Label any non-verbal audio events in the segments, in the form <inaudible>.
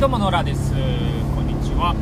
どうも野良です。こんにちは。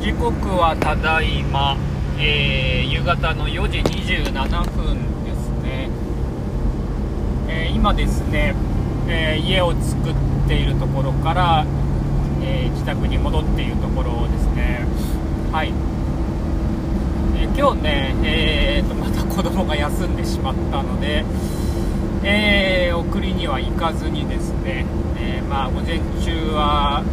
時刻はただいま、えー夕方の4時27分ですね、えー今ですね、えー家を作っているところから、えー自宅に戻っているところですね。はい、えー今日ね、えーとまた子供が休んでしまったのでえー送りには行かずにですね、まあ、午前中はう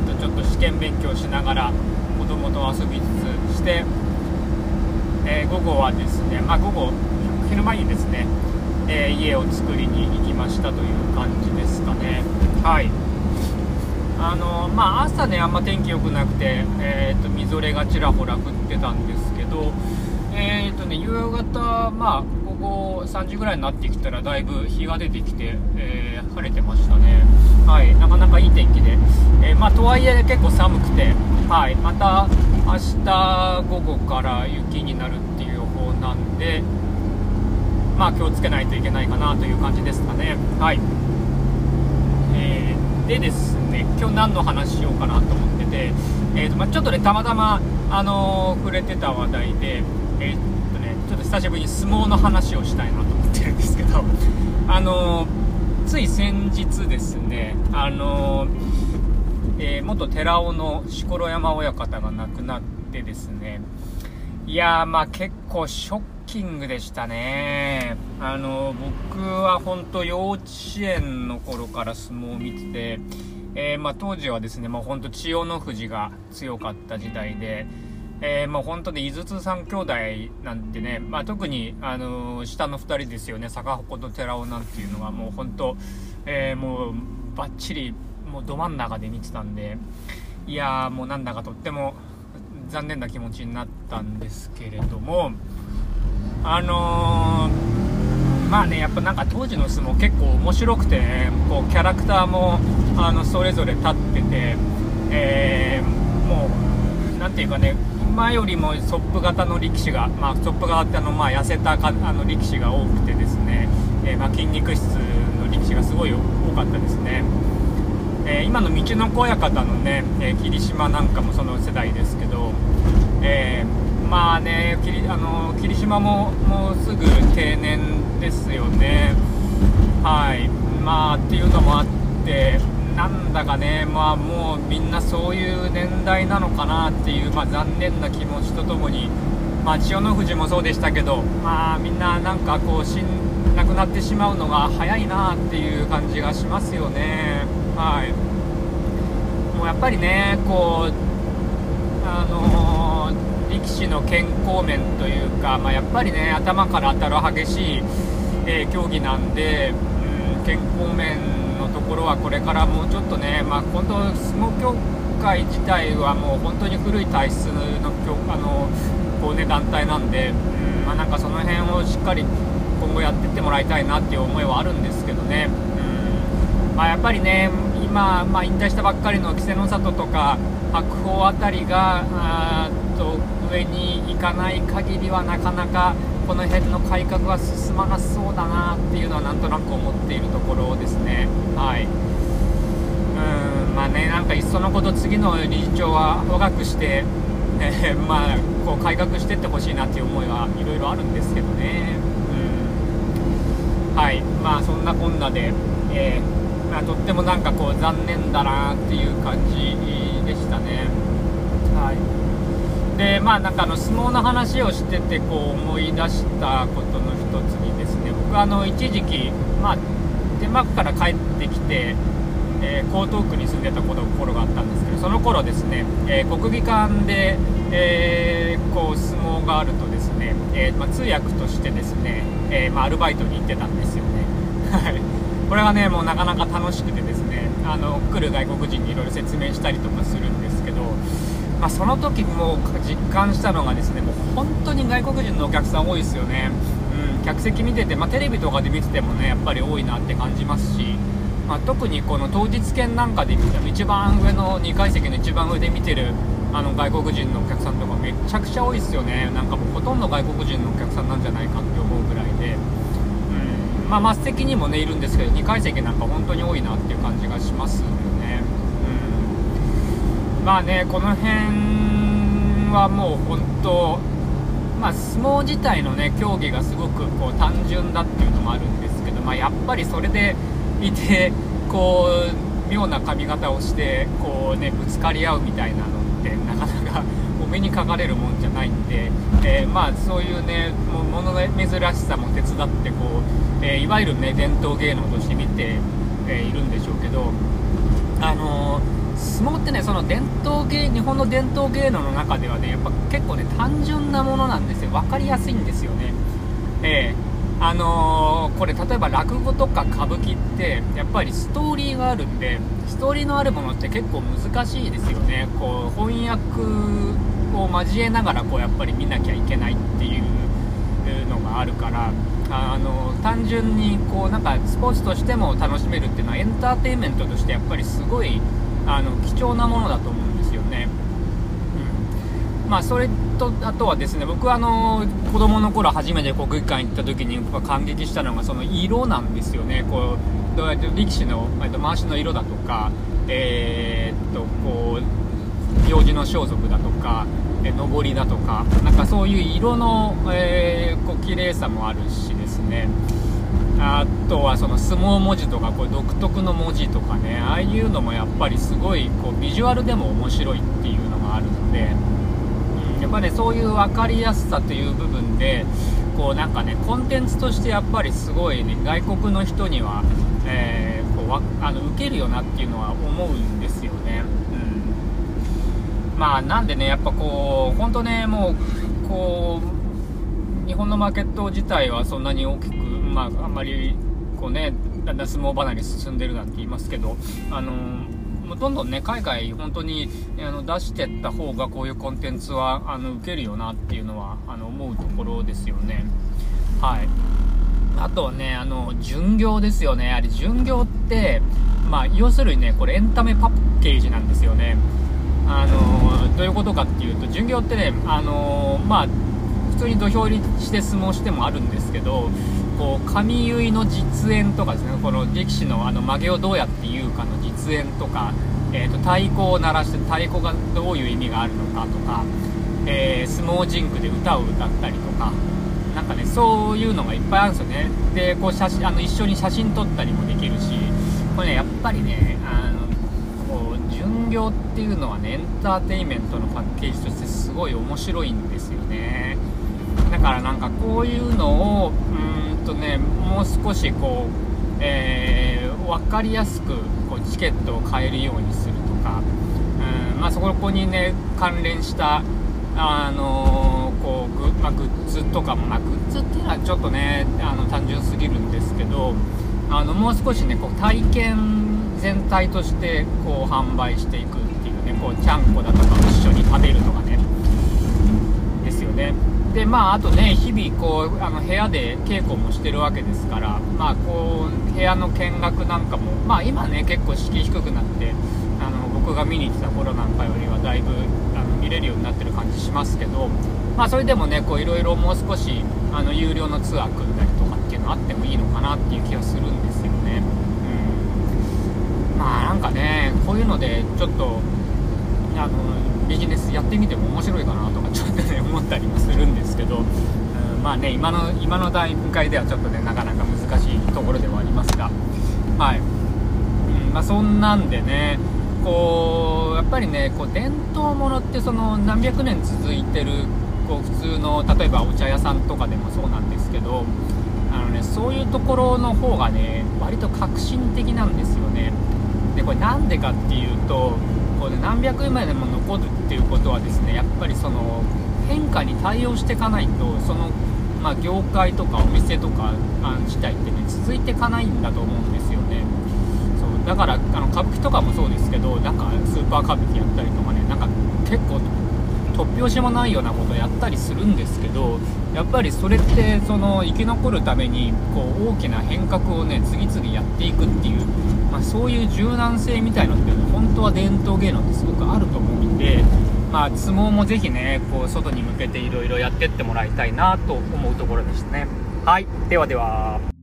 ーとちょっと試験勉強しながら子供と遊びつつして、えー午後はですね、まあ、午後昼前にですね、えー家を作りに行きましたという感じですかね。はい。あのまあ朝ねあんま天気良くなくて、えーとみぞれがちらほら降ってたんですけどえーとね夕方まあ後3時ぐらいになってきたらだいぶ日が出てきて、えー晴れてましたね。はい。なかなかいい天気で、えーまあとはいえ結構寒くてはい。また明日午後から雪になるっていう予報なんでまあ気をつけないといけないかなという感じですかね。はい。えーでですね今日何の話しようかなと思ってて、えーとまあ、ちょっとねたまたま、あの触れてた話題で、えー、久しぶりに相撲の話をしたいなと思ってるんですけど、<laughs> あのつい先日ですね、あのえー元寺尾の錣山親方が亡くなってですねいやまあ結構ショッキングでしたね。あの僕は本当幼稚園の頃から相撲を見てて、えーまあ、当時はですねもう本当千代の富士が強かった時代で、えーまあ、本当で井筒三兄弟なんてね、まあ、特に、あのー下の2人ですよね。坂鉾と寺尾なんていうのはもう本当、えーもうバッチリもうど真ん中で見てたんでいやーもうなんだかとっても残念な気持ちになったんですけれどもあのーまあねやっぱなんか当時の相撲結構面白くてねこうキャラクターもあのそれぞれ立ってて、えーもうなんていうかね今よりもソップ型の力士が、まあ、ソップ型ってあの、まあ、痩せたかあの力士が多くてですね、えーまあ、筋肉質の力士がすごい多かったですね。えー今の道の子親方のね、え霧島なんかもその世代ですけど、えまあね霧あの霧島ももうすぐ定年ですよねはいまあっていうのもあってなんだかねまあもうみんなそういう年代なのかなっていう、まあ、残念な気持ちとともにまあ千代の富士もそうでしたけどまあみんななんかこう死ん亡くなってしまうのが早いなっていう感じがしますよね。はい。もうやっぱりねこうあのー力士の健康面というか、まあ、やっぱりね頭から当たる激しい、えー競技なんで、うん、健康面ころはこれからもうちょっとね、まあ、本当相撲協会自体はもう本当に古い体質のあのこう、ね、団体なんで、うんまあ、なんかその辺をしっかり今後やっていってもらいたいなっていう思いはあるんですけどね。うんまあ、やっぱりね、今、まあ、引退したばっかりの稀勢の里とか白鵬あたりがあっと上に行かない限りはなかなかこの辺の改革は進まなそうだなっていうのはなんとなく思っているところですね。はいうんまあね、なんかいっそのこと次の理事長は若くして、え <laughs> ーまあ、こう改革していってほしいなっていう思いはいろいろあるんですけどね。うんはい、まあそんなこんなで、えーまあ、とってもなんかこう残念だなっていう感じでしたね。はい。で、まあなんかあの相撲の話をしててこう思い出したことの一つにですね、僕あの一時期まあデンマークから帰ってきて。えー江東区に住んでた頃頃があったんですけどその頃ですね、えー国技館で、えーこう相撲があるとですね、えーまあ、通訳としてですね、えーまあ、アルバイトに行ってたんですよね <laughs> はいこれがねもうなかなか楽しくてですねあの来る外国人にいろいろ説明したりとかするん、まあ、その時も実感したのがですねもう本当に外国人のお客さん多いですよね、うん、客席見てて、まあ、テレビとかで見ててもねやっぱり多いなって感じますしまあ、特にこの当日券なんかで見ても一番上の2階席の一番上で見てるあの外国人のお客さんとかめちゃくちゃ多いですよね。なんかもうほとんど外国人のお客さんなんじゃないかって思うぐらいで、うんまあ、末席にもねいるんですけど2階席なんか本当に多いなっていう感じがしますよね、まあねこの辺はもう本当まあ、相撲自体のね競技がすごくこう単純だっていうのもあるんですけど、まあ、やっぱりそれでいてこう妙な髪型をしてこうねぶつかり合うみたいなのってなかなかお目にかかれるもんじゃないんで、えー、まあそういうねもの珍しさも手伝ってこう、えー、いわゆるね伝統芸能として見て、えー、いるんでしょうけどあの相撲ってねその伝統芸日本の伝統芸能の中ではねやっぱ結構ね単純なものなんですよ。分かりやすいんですよね。えーあのー、これ例えば落語とか歌舞伎ってやっぱりストーリーがあるんでストーリーのあるものって結構難しいですよね。こう翻訳を交えながらこうやっぱり見なきゃいけないっていうのがあるから。あの単純にこうなんかスポーツとしても楽しめるっていうのはエンターテインメントとしてやっぱりすごいあの貴重なものだと思うんですよね。まあ、それとあとはですね僕はあの子供の頃初めて国技館行った時に僕が感激したのがその色なんですよね。こうどうやって力士の回しの色だとか、えー、っとこう行事の装束だとかえ上りだとかなんかそういう色の、えー、こう綺麗さもあるしですね。あとはその相撲文字とかこう独特の文字とかねああいうのもやっぱりすごいこうビジュアルでも面白いっていうのがあるので。やっぱねそういう分かりやすさという部分でこうなんかねコンテンツとしてやっぱりすごいね外国の人には、えー、こうあの受けるよなっていうのは思うんですよね。うん、まあなんでねやっぱこう本当ねもうこう日本のマーケット自体はそんなに大きくまああんまりこうねだんだん相撲離れ進んでるなんて言いますけどあのもうどんどんね海外本当にあの出してった方がこういうコンテンツはあの受けるよなっていうのはあの思うところですよね。はい。あとはねあの巡業ですよね。あれ巡業ってまあ要するにねこれエンタメパッケージなんですよね。あのどういうことかっていうと巡業ってねあのまあ普通に土俵入りして相撲してもあるんですけどこう髪結いの実演とかですね。この力士のあの曲げをどうやって言うかの実演とか、えーと、太鼓を鳴らして太鼓がどういう意味があるのかとか、えー、相撲神宮で歌を歌ったりとかなんかねそういうのがいっぱいあるんですよね。でこう写真あの一緒に写真撮ったりもできるしこれねやっぱりねあのこう巡業っていうのはねエンターテインメントのパッケージとしてすごい面白いんですよね。だからなんかこういうのをうんとねもう少しこう、えー、分かりやすくこうチケットを買えるようにするとか、うんまあ、そこにね関連したあのー、こうグ,、まあ、グッズとかも、まあ、グッズっていうのはちょっとねあの単純すぎるんですけどあのもう少しねこう体験全体としてこう販売していくっていうねこうちゃんこだとか一緒に食べるとかねですよね。でまあ、あとね、日々こうあの部屋で稽古もしてるわけですから、まあ、こう部屋の見学なんかも、まあ、今ね、結構敷居低くなってあの僕が見に行ってた頃なんかよりはだいぶあの見れるようになってる感じしますけど、まあ、それでもね、いろいろもう少しあの有料のツアー組んだりとかっていうのあってもいいのかなっていう気がするんですよね。うん、まあなんかね、こういうのでちょっとあのビジネスやってみても面白いかなとかちょっとね思ったりもするんですけど、うん、まあね今の今の段階ではちょっとねなかなか難しいところではありますがはい、うんまあ、そんなんでねこうやっぱりねこう伝統ものってその何百年続いてるこう普通の例えばお茶屋さんとかでもそうなんですけどあのねそういうところの方がね割と革新的なんですよね。でこれなんでかっていうとで、何百円までも残るっていうことはですねやっぱりその変化に対応していかないとその、まあ、業界とかお店とか自体ってね続いていかないんだと思うんですよね。そうだからあの歌舞伎とかもそうですけどなんかスーパー歌舞伎やったりとかねなんか結構突拍子もないようなことやったりするんですけどやっぱりそれってその生き残るためにこう大きな変革をね次々やっていくっていう、まあ、そういう柔軟性みたいのって本当は伝統芸能ってすごくあると思うんで、まあ、相撲もぜひねこう外に向けていろいろやってってもらいたいなと思うところでしたね。はいではでは